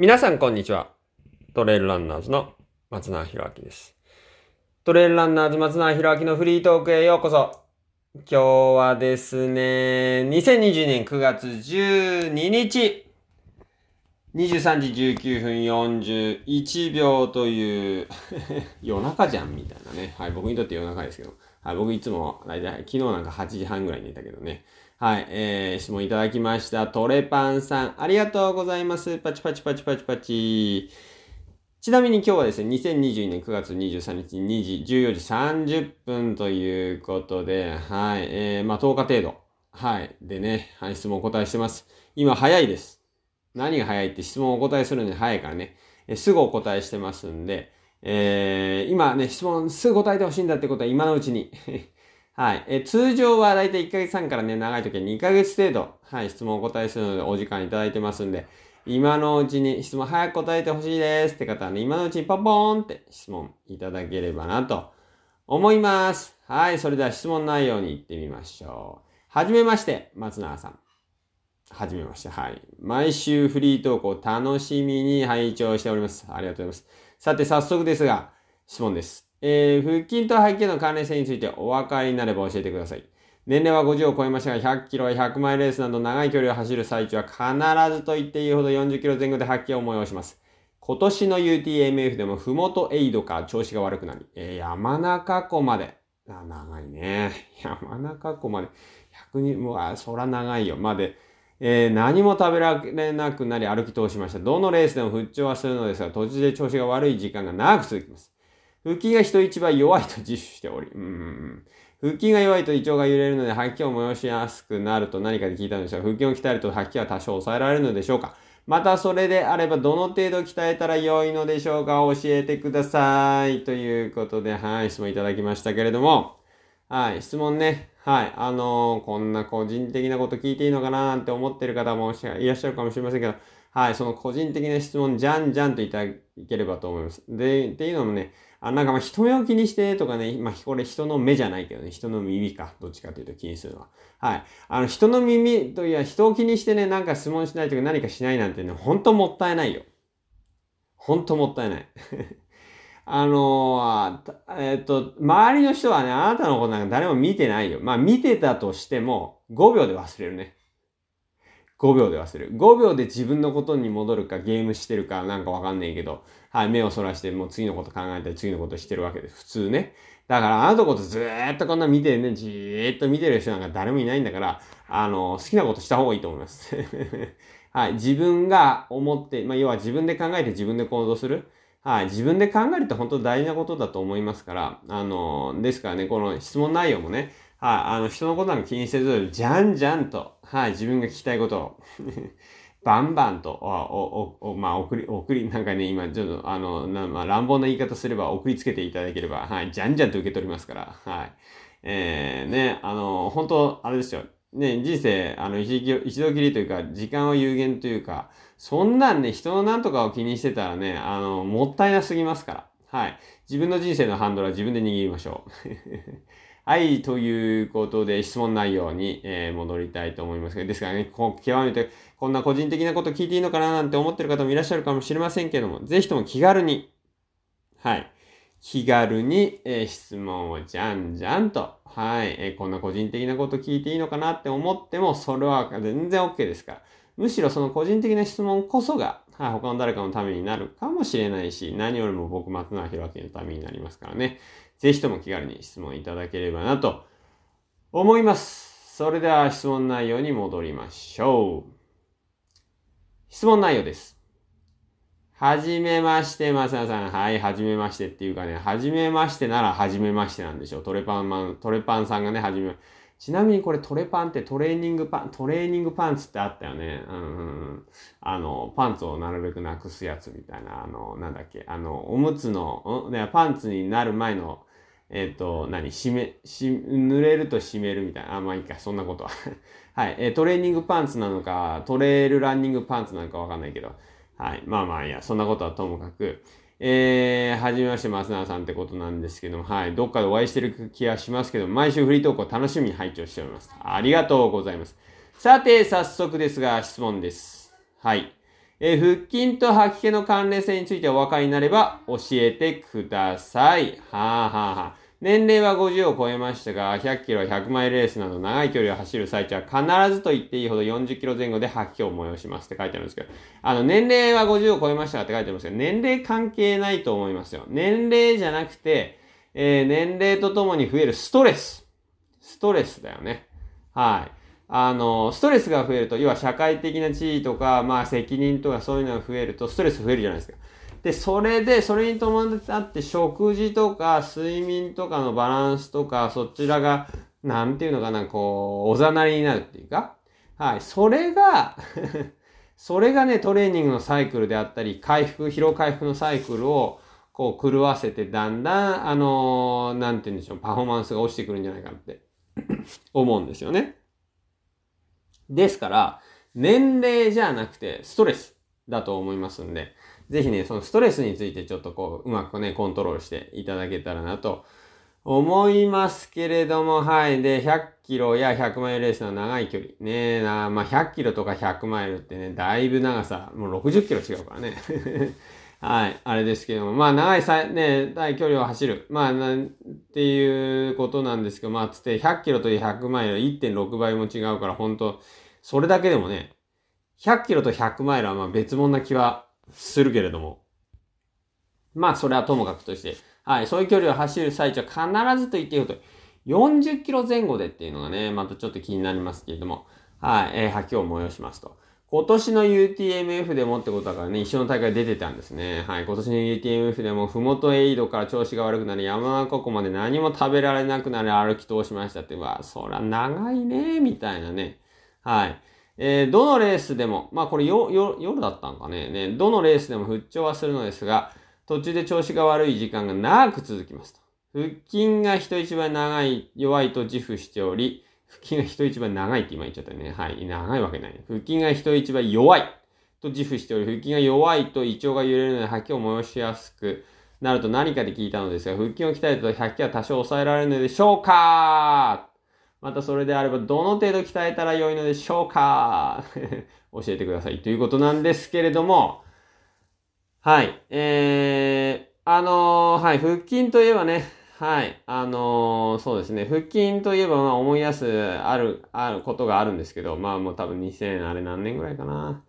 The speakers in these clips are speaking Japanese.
皆さんこんにちは。トレイルランナーズの松永博明です。トレイルランナーズ松永博明のフリートークへようこそ。今日はですね、2020年9月12日、23時19分41秒という 夜中じゃんみたいなね。はい、僕にとって夜中ですけど。はい、僕いつも、大体、昨日なんか8時半ぐらいに寝たけどね。はい、えー、質問いただきました。トレパンさん、ありがとうございます。パチパチパチパチパチ。ちなみに今日はですね、2022年9月23日2時、14時30分ということで、はい、えー、まあ10日程度。はい。でね、はい、質問お答えしてます。今早いです。何が早いって質問をお答えするのに早いからね、えすぐお答えしてますんで、えー、今ね、質問すぐ答えてほしいんだってことは今のうちにはい。え通常はだいたい1ヶ月半からね、長い時は2ヶ月程度、はい、質問をお答えするのでお時間いただいてますんで、今のうちに質問早く答えてほしいですって方はね、今のうちにポンポーンって質問いただければなと思います。はい。それでは質問内容に行ってみましょう。はじめまして、松永さん。はじめまして。はい。毎週フリートークを楽しみに拝聴しております。ありがとうございます。さて、早速ですが、質問です。えー、腹筋と背筋の関連性についてお分かりになれば教えてください。年齢は50を超えましたが、100キロや100マイルレースなど長い距離を走る最中は必ずと言っていいほど40キロ前後で発揮を催します。今年の UTMF でもふもとエイドか調子が悪くなり、えー、山中湖まで、あ、長いね。山中湖まで、100人、もう、あ、そら長いよ。まで、えー、何も食べられなくなり歩き通しました。どのレースでも復調はするのですが、途中で調子が悪い時間が長く続きます。腹筋が人一倍弱いと自主しており、うん。腹筋が弱いと胃腸が揺れるので吐き気を催しやすくなると何かで聞いたんですが、腹筋を鍛えると吐き気は多少抑えられるのでしょうかまたそれであればどの程度鍛えたら良いのでしょうか教えてください。ということで、はい、質問いただきましたけれども、はい、質問ね。はい、あのー、こんな個人的なこと聞いていいのかななんて思ってる方もいらっしゃるかもしれませんけど、はい、その個人的な質問、じゃんじゃんといただければと思います。で、っていうのもね、あ、なんかまあ人目を気にしてとかね、まあこれ人の目じゃないけどね、人の耳か、どっちかというと気にするのは。はい。あの人の耳といや人を気にしてね、なんか質問しないとか何かしないなんてね、ほんともったいないよ。ほんともったいない。あのー、えっ、と、周りの人はね、あなたのことなんか誰も見てないよ。まあ見てたとしても、5秒で忘れるね。5秒で忘れる。5秒で自分のことに戻るか、ゲームしてるか、なんかわかんないけど、はい、目をそらして、もう次のこと考えたり、次のことしてるわけです。普通ね。だから、あなたことずーっとこんな見てね、じーっと見てる人なんか誰もいないんだから、あの、好きなことした方がいいと思います。はい、自分が思って、まあ、要は自分で考えて自分で行動する。はい、自分で考えるって本当大事なことだと思いますから、あの、ですからね、この質問内容もね、はい、あの、人のことなんか気にせず、じゃんじゃんと、はい、自分が聞きたいことをバンバンと、お、お、お、まあ、送り、送り、なんかね、今、ちょっと、あの、なまあ、乱暴な言い方すれば、送りつけていただければ、はい、じゃんじゃんと受け取りますから、はい。えー、ね、あの、本当あれですよ。ね、人生、あの、一度きりというか、時間は有限というか、そんなんね、人のなんとかを気にしてたらね、あの、もったいなすぎますから。はい。自分の人生のハンドルは自分で握りましょう。はい、ということで質問内容に、えー、戻りたいと思いますですからね、こう極めてこんな個人的なこと聞いていいのかななんて思ってる方もいらっしゃるかもしれませんけども、ぜひとも気軽に、はい、気軽に、えー、質問をじゃんじゃんと、はい、えー、こんな個人的なこと聞いていいのかなって思っても、それは全然 OK ですから。むしろその個人的な質問こそが、はい、他の誰かのためになるかもしれないし、何よりも僕、松永弘明のためになりますからね。ぜひとも気軽に質問いただければなと思います。それでは質問内容に戻りましょう。質問内容です。はじめまして、まささん。はい、はじめましてっていうかね、はじめましてならはじめましてなんでしょう。トレパンマン、トレパンさんがね、はじめ、ちなみにこれトレパンってトレーニングパン、トレーニングパンツってあったよね。うんうん。あの、パンツをなるべくなくすやつみたいな、あの、なんだっけ、あの、おむつの、うん、パンツになる前のえっ、ー、と、何？締め、し、濡れると締めるみたいな。あ、まあいいか、そんなことは。はい。えー、トレーニングパンツなのか、トレールランニングパンツなのかわかんないけど。はい。まあまあいや、そんなことはともかく。えー、はじめまして、松永さんってことなんですけども、はい。どっかでお会いしてる気がしますけど、毎週フリートークを楽しみに拝聴しております。ありがとうございます。さて、早速ですが、質問です。はい。えー、腹筋と吐き気の関連性についてお分かりになれば教えてください。はあ、はあはあ、年齢は50を超えましたが、100キロ、100マイルレースなど長い距離を走る最中は必ずと言っていいほど40キロ前後で吐き気を催しますって書いてあるんですけど、あの、年齢は50を超えましたって書いてますけど、年齢関係ないと思いますよ。年齢じゃなくて、えー、年齢とともに増えるストレス。ストレスだよね。はい。あの、ストレスが増えると、要は社会的な地位とか、まあ責任とかそういうのが増えると、ストレス増えるじゃないですか。で、それで、それに伴って食事とか睡眠とかのバランスとか、そちらが、なんていうのかな、こう、おざなりになるっていうか、はい、それが それがね、トレーニングのサイクルであったり、回復、疲労回復のサイクルを、こう、狂わせて、だんだん、あのー、なんて言うんでしょう、パフォーマンスが落ちてくるんじゃないかって 思うんですよね。ですから、年齢じゃなくて、ストレスだと思いますんで、ぜひね、そのストレスについてちょっとこう、うまくね、コントロールしていただけたらなと思いますけれども、はい。で、100キロや100マイルレースの長い距離。ねえな、まあ、100キロとか100マイルってね、だいぶ長さ、もう60キロ違うからね。はい。あれですけども、まあ、長いさ、ね、大距離を走る。まあ、なんていうことなんですけど、まあ、つって100キロと100マイルは1.6倍も違うから、本当それだけでもね、100キロと100マイルはまあ別物な気はするけれども。まあ、それはともかくとして、はい、そういう距離を走る最中は必ずと言っていいこと、40キロ前後でっていうのがね、またちょっと気になりますけれども、はい、えー、吐きを催しますと。今年の UTMF でもってことだからね、一緒の大会出てたんですね。はい、今年の UTMF でも、ふもとエイドから調子が悪くなり、山中湖まで何も食べられなくなり歩き通しましたって、わ、そら長いね、みたいなね。はい。えー、どのレースでも、まあこれよ、よ、夜だったんかね、ね、どのレースでも復調はするのですが、途中で調子が悪い時間が長く続きますと。腹筋が人一倍長い、弱いと自負しており、腹筋が人一倍長いって今言っちゃったね。はい。長いわけない。腹筋が人一倍弱いと自負しており、腹筋が弱いと胃腸が揺れるので吐きを催しやすくなると何かで聞いたのですが、腹筋を鍛えると吐きは多少抑えられるのでしょうか？またそれであれば、どの程度鍛えたら良いのでしょうか？教えてください。ということなんですけれども、はい。えー、あのー、はい、腹筋といえばね、はい、あのー、そうですね、腹筋といえば、まあ思い出す、ある、あることがあるんですけど、まあもう多分2000、あれ何年ぐらいかな。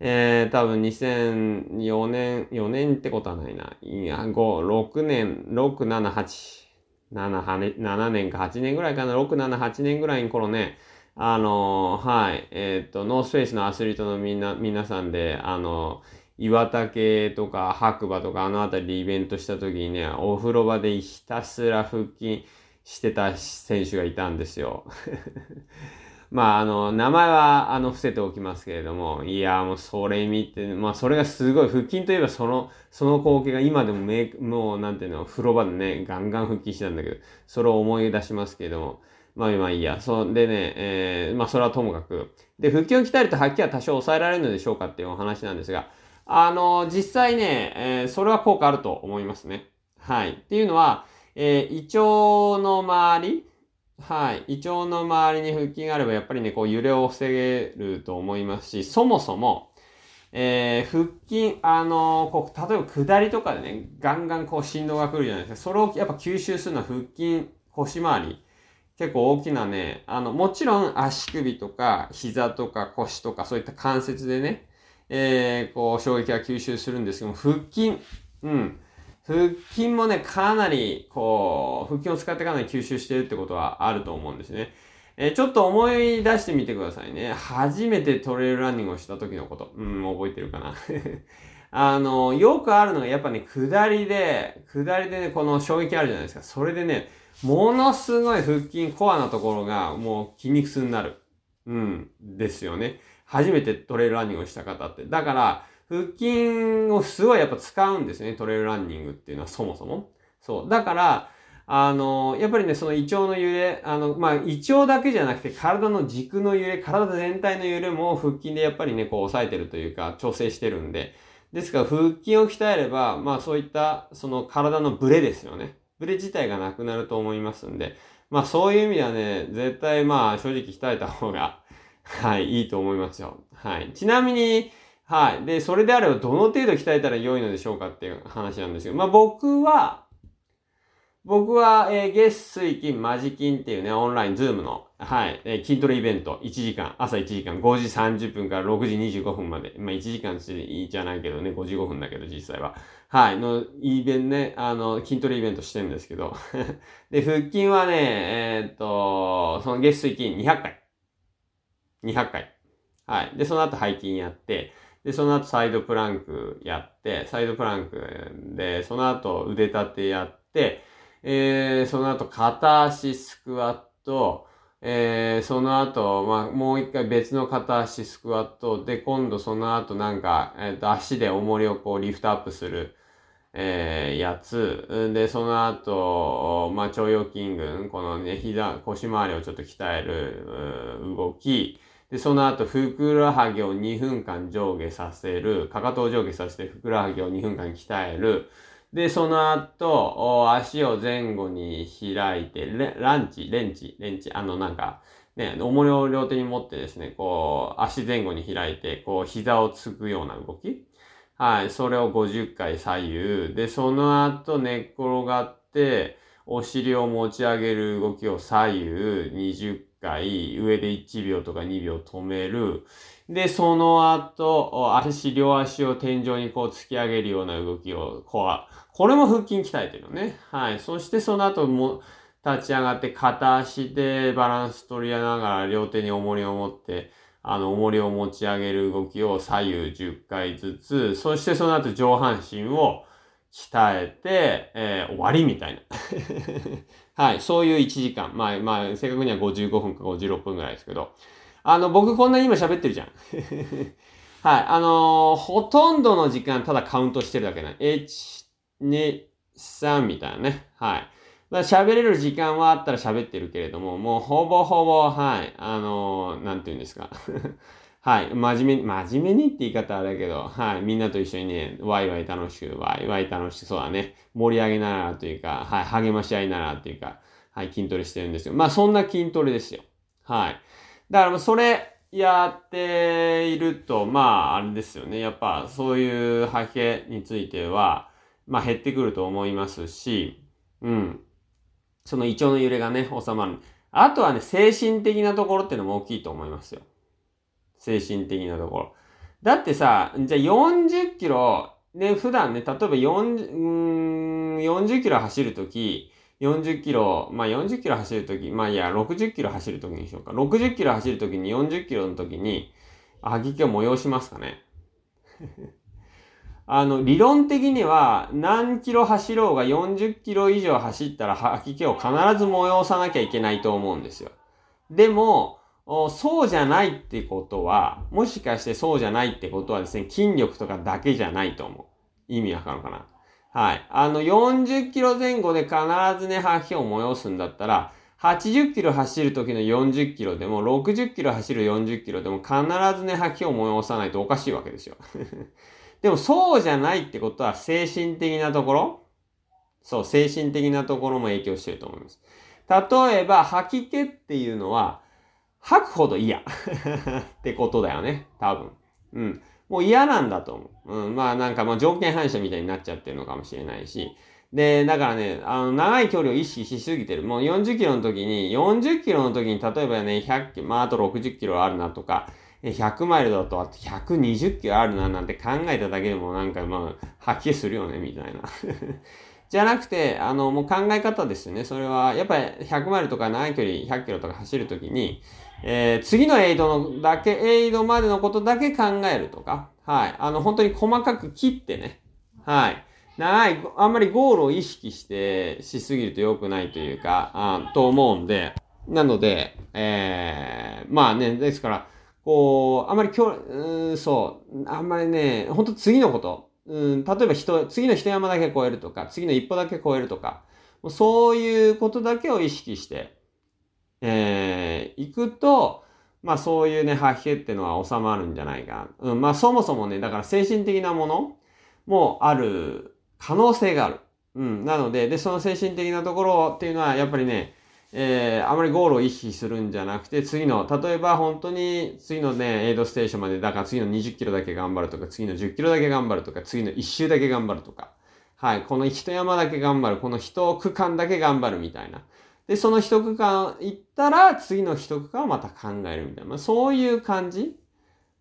えー、多分2004年、4年ってことはないな。いや、5、6年、6、7、8。7, 7年か8年ぐらいかな、6、7、8年ぐらいの頃ね、あのはい、えっ、と、ノースフェイスのアスリートのみんな、皆さんで、あの岩竹とか白馬とかあの辺りでイベントした時にね、お風呂場でひたすら腹筋してた選手がいたんですよ。まあ、あの、名前は、あの、伏せておきますけれども、いや、もう、それ見て、まあ、それがすごい、腹筋といえば、その、その光景が今でもめ、もう、なんていうの、風呂場でね、ガンガン腹筋してたんだけど、それを思い出しますけれども、まあ、まあいいや。そう、でね、えー、まあ、それはともかく。で、腹筋を鍛えると、吐きは多少抑えられるのでしょうかっていうお話なんですが、あの、実際ね、えー、それは効果あると思いますね。はい。っていうのは、えー、胃腸の周り、はい。胃腸の周りに腹筋があれば、やっぱりね、こう揺れを防げると思いますし、そもそも、えー、腹筋、あのー、こう、例えば下りとかでね、ガンガンこう振動が来るじゃないですか。それをやっぱ吸収するのは腹筋、腰回り。結構大きなね、あの、もちろん足首とか膝とか腰とかそういった関節でね、えー、こう衝撃が吸収するんですけども、腹筋、うん。腹筋もね、かなり、こう、腹筋を使ってかなり吸収してるってことはあると思うんですね。えー、ちょっと思い出してみてくださいね。初めてトレイルランニングをした時のこと。うん、覚えてるかな。あの、よくあるのが、やっぱね、下りで、下りでね、この衝撃あるじゃないですか。それでね、ものすごい腹筋、コアなところが、もう筋肉痛になる。うん、ですよね。初めてトレイルランニングをした方って。だから、腹筋をすごいやっぱ使うんですね、トレイルランニングっていうのはそもそも。そう。だから、あの、やっぱりね、その胃腸の揺れ、あの、まあ、胃腸だけじゃなくて体の軸の揺れ、体全体の揺れも腹筋でやっぱりね、こう抑えてるというか、調整してるんで。ですから、腹筋を鍛えれば、まあ、そういった、その体のブレですよね。ブレ自体がなくなると思いますんで。まあ、そういう意味ではね、絶対まあ、正直鍛えた方がはい、いいと思いますよ。はい。ちなみに、はい。で、それであればどの程度鍛えたら良いのでしょうかっていう話なんですけど、まあ僕は、僕は、えー、月水金、マジ金っていうね、オンライン、ズームの、はい、えー、筋トレイベント、1時間、朝1時間、5時30分から6時25分まで、まあ1時間じゃないけどね、55分だけど、実際は。はい、の、イベントね、あの、筋トレイベントしてるんですけど。で、腹筋はね、えー、っと、その月水金200回。200回。はい。で、その後背筋やって、で、その後サイドプランクやって、サイドプランクで、その後腕立てやって、えー、その後片足スクワット、えー、その後、まあ、もう一回別の片足スクワットで、今度その後なんか、えっ、ー、と、足で重りをこうリフトアップする、えー、やつ。で、その後、まあ、腸腰筋群、このね、膝、腰回りをちょっと鍛える動き。で、その後、ふくらはぎを2分間上下させる。かかとを上下させて、ふくらはぎを2分間鍛える。で、その後、足を前後に開いて、ランチ、レンチ、レンチ、あのなんか、ね、重りを両手に持ってですね、こう、足前後に開いて、こう、膝をつくような動き。はい、それを50回左右。で、その後寝っ転がって、お尻を持ち上げる動きを左右20回、上で1秒とか2秒止める。で、その後、足、両足を天井にこう突き上げるような動きを、こう、これも腹筋鍛えてるのね。はい。そしてその後も、立ち上がって片足でバランス取りながら両手に重りを持って、あの、重りを持ち上げる動きを左右10回ずつ、そしてその後上半身を鍛えて、えー、終わりみたいな。はい。そういう1時間。まあ、まあ、正確には55分か56分ぐらいですけど。あの、僕こんなに今喋ってるじゃん。はい。あのー、ほとんどの時間ただカウントしてるだけな。1、2、3みたいなね。はい。喋れる時間はあったら喋ってるけれども、もうほぼほぼ、はい。あのー、なんて言うんですか。はい。真面目に、真面目にって言い方あれだけど、はい。みんなと一緒にね、ワイワイ楽しく、ワイワイ楽しく、そうだね。盛り上げながらというか、はい。励まし合いながらというか、はい。筋トレしてるんですよ。まあ、そんな筋トレですよ。はい。だから、それ、やっていると、まあ、あれですよね。やっぱ、そういう吐き気については、まあ、減ってくると思いますし、うん。その胃腸の揺れがね、収まる。あとはね、精神的なところっていうのも大きいと思いますよ。精神的なところ。だってさ、じゃあ40キロ、ね、普段ね、例えば40、うん、40キロ走るとき、40キロ、まあ40キロ走るとき、まあいや、60キロ走るときにしようか。60キロ走るときに40キロのときに、吐き気を催しますかね。あの、理論的には何キロ走ろうが40キロ以上走ったら吐き気を必ず催さなきゃいけないと思うんですよ。でも、そうじゃないってことは、もしかしてそうじゃないってことはですね、筋力とかだけじゃないと思う。意味わかるかな？はい。あの、40キロ前後で必ずね、吐き気を催すんだったら、80キロ走る時の40キロでも、60キロ走る40キロでも必ずね、吐き気を催さないとおかしいわけですよ。でもそうじゃないってことは精神的なところそう、精神的なところも影響してると思います。例えば、吐き気っていうのは、吐くほど嫌 ってことだよね。多分。うん。もう嫌なんだと思う。うん。まあなんかまあ条件反射みたいになっちゃってるのかもしれないし。で、だからね、あの、長い距離を意識しすぎてる。もう40キロの時に、40キロの時に、例えばね、100キロ、まああと60キロあるなとか、100マイルだとあと120キロあるななんて考えただけでもなんかまあ、吐き気するよね、みたいな。じゃなくて、あの、もう考え方ですよね。それは、やっぱり100マイルとか長い距離100キロとか走るときに、えー、次のエイドのだけ、エイドまでのことだけ考えるとか、はい。あの、本当に細かく切ってね、はい。長い、あんまりゴールを意識して、しすぎると良くないというか、あと思うんで、なので、えー、まあね、ですから、こう、あんまり今日、うん、そう、あんまりね、本当次のこと、うん、例えば人、次の一山だけ超えるとか、次の一歩だけ超えるとか、そういうことだけを意識して、えー、行くと、まあそういうね、吐き気ってのは収まるんじゃないか。うん、まあそもそもね、だから精神的なものもある可能性がある。うん、なので、で、その精神的なところっていうのは、やっぱりね、えー、あまりゴールを意識するんじゃなくて、次の、例えば本当に次のね、エイドステーションまで、だから次の20キロだけ頑張るとか、次の10キロだけ頑張るとか、次の1周だけ頑張るとか、はい、この一山だけ頑張る、この一区間だけ頑張るみたいな。で、その一区間行ったら、次の一区間をまた考えるみたいな。まあ、そういう感じ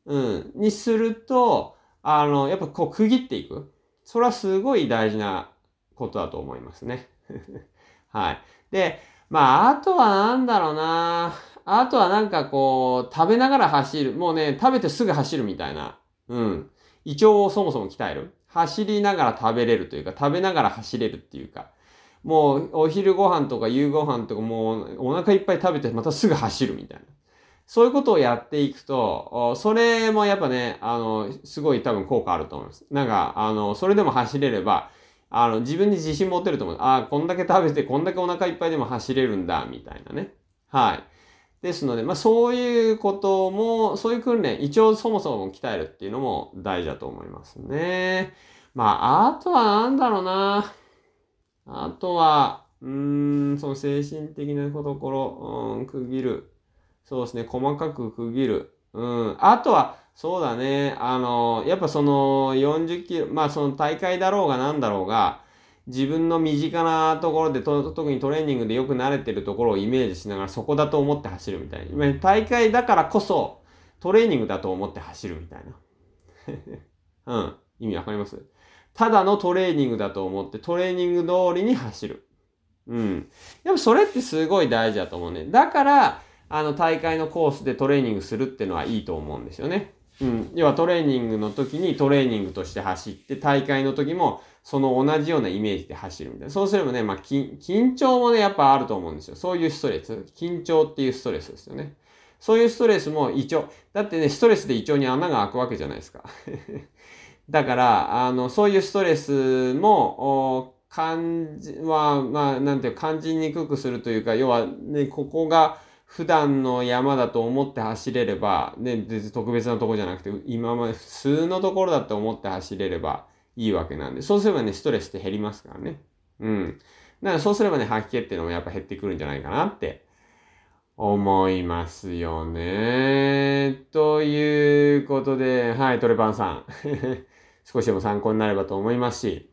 うん、にすると、あの、やっぱこう区切っていく。それはすごい大事なことだと思いますね。はい。で、まあ、あとはなんだろうな。あとはなんかこう、食べながら走る。もうね、食べてすぐ走るみたいな。うん。胃腸をそもそも鍛える。走りながら食べれるというか、食べながら走れるっていうか。もう、お昼ご飯とか夕ご飯とかもう、お腹いっぱい食べてまたすぐ走るみたいな。そういうことをやっていくと、それもやっぱね、あの、すごい多分効果あると思います。なんか、あの、それでも走れれば、あの、自分に自信持てると思う。ああ、こんだけ食べて、こんだけお腹いっぱいでも走れるんだ、みたいなね。はい。ですので、まあそういうことも、そういう訓練、一応そもそも鍛えるっていうのも大事だと思いますね。まあ、あとはなんだろうな。あとは、うーん、その精神的なところ、うん、区切る。そうですね、細かく区切る。うん。あとは、そうだね。あの、やっぱその40キロ、まあその大会だろうがなんだろうが、自分の身近なところでと、特にトレーニングでよく慣れてるところをイメージしながらそこだと思って走るみたいな。大会だからこそトレーニングだと思って走るみたいな。うん。意味わかります？ただのトレーニングだと思ってトレーニング通りに走る。うん。やっぱそれってすごい大事だと思うね。だから、あの大会のコースでトレーニングするってのはいいと思うんですよね。うん。要はトレーニングの時にトレーニングとして走って、大会の時もその同じようなイメージで走るみたいな。そうすればね、まあ、緊張もね、やっぱあると思うんですよ。そういうストレス。緊張っていうストレスですよね。そういうストレスも胃腸。だってね、ストレスで胃腸に穴が開くわけじゃないですか。だから、あの、そういうストレスも、感じは、まあ、なんていう感じにくくするというか、要はね、ここが、普段の山だと思って走れれば、ね、別に特別なとこじゃなくて、今まで普通のところだと思って走れればいいわけなんで、そうすればね、ストレスって減りますからね。うん。だからそうすればね、吐き気っていうのもやっぱ減ってくるんじゃないかなって思いますよね。ということで、はい、トレパンさん。少しでも参考になればと思いますし、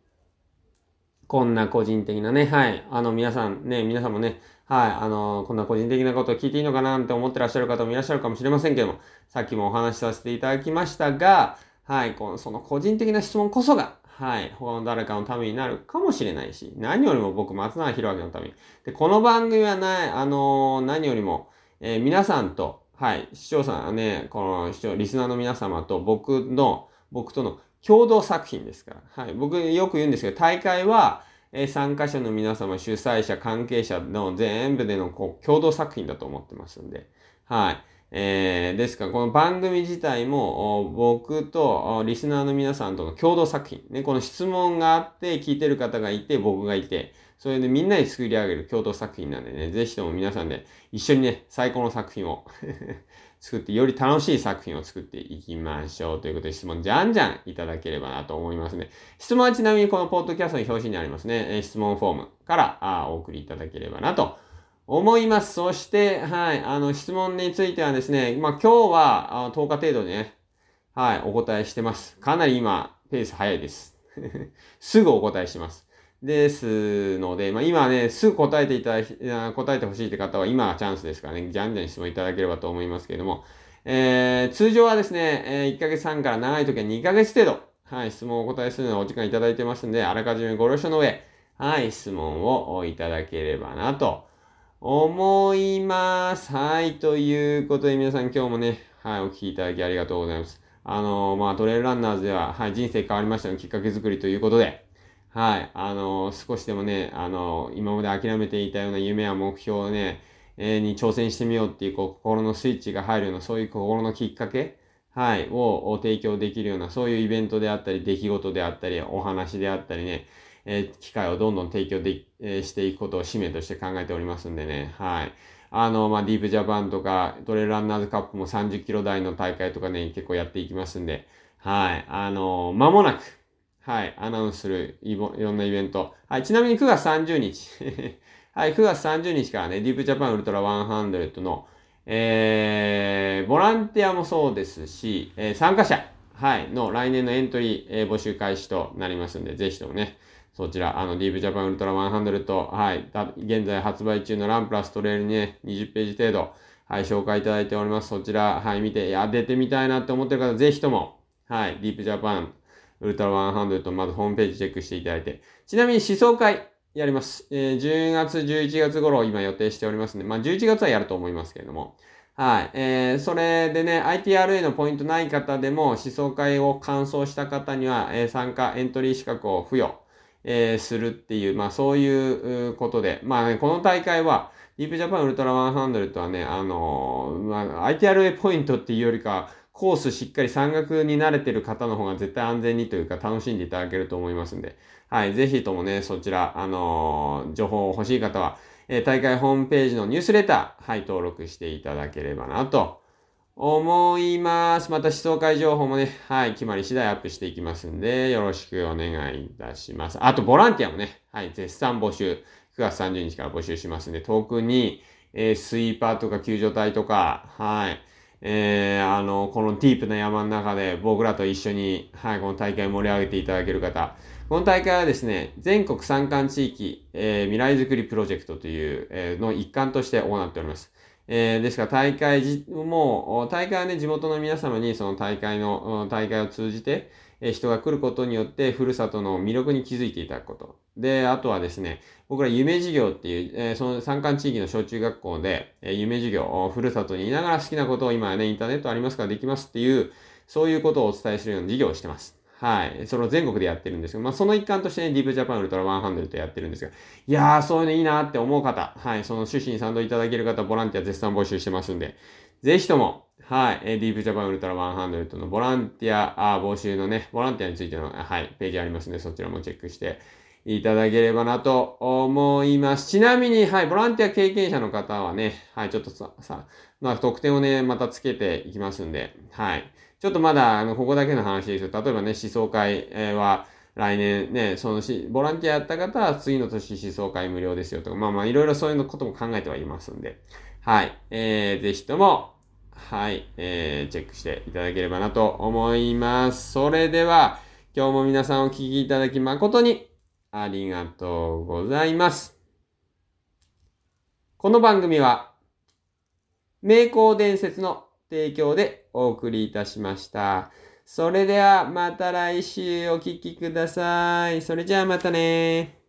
こんな個人的なね、はい、あの皆さんね、皆さんもね、はい、あの、こんな個人的なことを聞いていいのかなって思ってらっしゃる方もいらっしゃるかもしれませんけども、さっきもお話しさせていただきましたが、はい、このその個人的な質問こそが、はい、他の誰かのためになるかもしれないし、何よりも僕、松永弘明のために。で、この番組はない、あのー、何よりも、えー、皆さんと、はい、視聴者ね、この視聴、リスナーの皆様と僕の、僕との共同作品ですから。はい、僕よく言うんですけど、大会は、え参加者の皆様、主催者、関係者の全部でのこう共同作品だと思ってますんで。はい。えー、ですから、この番組自体も、僕とリスナーの皆さんとの共同作品。ね、この質問があって、聞いてる方がいて、僕がいて、それでみんなで作り上げる共同作品なんでね、ぜひとも皆さんで一緒にね、最高の作品を作って、より楽しい作品を作っていきましょう。ということで質問じゃんじゃんいただければなと思いますね。質問はちなみにこのポッドキャストの表紙にありますね、質問フォームからあお送りいただければなと思います。そして、はい、あの、質問についてはですね、まあ、今日はあ10日程度でね、はい、お答えしてます。かなり今、ペース早いです。すぐお答えします。ですので、まあ、今ね、すぐ答えていただ答えてほしいって方は今がチャンスですからね、じゃんじゃん質問いただければと思いますけれども、えー、通常はですね、えー、1ヶ月半から長い時は2ヶ月程度、はい、質問をお答えするのはお時間いただいてますんで、あらかじめご了承の上、はい、質問をいただければなと思います。はい、ということで皆さん今日もね、はい、お聞きいただきありがとうございます。あのー、まあ、トレイルランナーズでは、はい、人生変わりましたのきっかけ作りということで、はい。あの、少しでもね、あの、今まで諦めていたような夢や目標をね、えー、に挑戦してみようっていう、こう、心のスイッチが入るような、そういう心のきっかけ、はい、を提供できるような、そういうイベントであったり、出来事であったり、お話であったりね、えー、機会をどんどん提供で、えー、していくことを使命として考えておりますんでね、はい。あの、まあ、ディープジャパンとか、トレーランナーズカップも30キロ台の大会とかね、結構やっていきますんで、はい。あの、間もなく、はい、アナウンスするいろんなイベント。はい、ちなみに9月30日。はい、9月30日からね、ディープジャパンウルトラ100の、えー、ボランティアもそうですし、えー、参加者、はい、の来年のエントリー、えー、募集開始となりますんで、ぜひともね、そちら、あの、ディープジャパンウルトラ100、はい、現在発売中のランプラストレールにね、20ページ程度、はい、紹介いただいております。そちら、はい、見て、いや、出てみたいなって思ってる方、ぜひとも、はい、ディープジャパンウルトラ100、まずホームページチェックしていただいて、ちなみに思想会、やります。えー、10月、11月頃今予定しておりますんで、まあ、11月はやると思いますけれども、はい。えー、それでね、ITRA のポイントない方でも、思想会を完走した方には、えー、参加、エントリー資格を付与、えー、するっていう、まあそういうことで、まあね、この大会は、ディープジャパンウルトラ100はね、あのー、まあ、ITRA ポイントっていうよりか、コースしっかり山岳に慣れてる方の方が絶対安全にというか楽しんでいただけると思いますんで、はい、ぜひともね、そちら、あのー、情報欲しい方は、えー、大会ホームページのニュースレター、はい、登録していただければなと思います。また思想会情報もね、はい、決まり次第アップしていきますんで、よろしくお願いいたします。あと、ボランティアもね、はい、絶賛募集、9月30日から募集しますんで、特に、えー、スイーパーとか救助隊とか、はい、えー、あの、このディープな山の中で僕らと一緒に、はい、この大会盛り上げていただける方、この大会はですね、全国山間地域、えー、未来づくりプロジェクトという、えー、の一環として行っております。えー、ですから大会じ、もう、大会はね、地元の皆様にその大会の、大会を通じて、え、人が来ることによって、ふるさとの魅力に気づいていただくこと。で、あとはですね、僕ら夢授業っていう、えー、その山間地域の小中学校で、えー、夢授業、ふるさとにいながら好きなことを今はね、インターネットありますからできますっていう、そういうことをお伝えするような授業をしてます。はい。それを全国でやってるんですけど、まあ、その一環としてね、ディープジャパンウルトラ100とやってるんですが、いやー、そういうのいいなって思う方、はい。その趣旨に賛同いただける方、ボランティア絶賛募集してますんで、ぜひとも、はい。ディープジャパンウルトラ100のボランティア、あ募集のね、ボランティアについての、はい、ページありますので、そちらもチェックしていただければなと思います。ちなみに、はい、ボランティア経験者の方はね、はい、ちょっとさ、さ、まあ、特典をね、またつけていきますんで、はい。ちょっとまだ、あの、ここだけの話ですよ。例えばね、思想会は、来年ね、そのし、ボランティアやった方は次の年思想会無料ですよとか、まあまあいろいろそういうのことも考えてはいますんで、はい。えー、ぜひとも、はい、えー、チェックしていただければなと思います。それでは、今日も皆さんお聞きいただき誠にありがとうございます。この番組は、名工伝説の提供でお送りいたしました。それではまた来週お聴きください。それじゃあまたね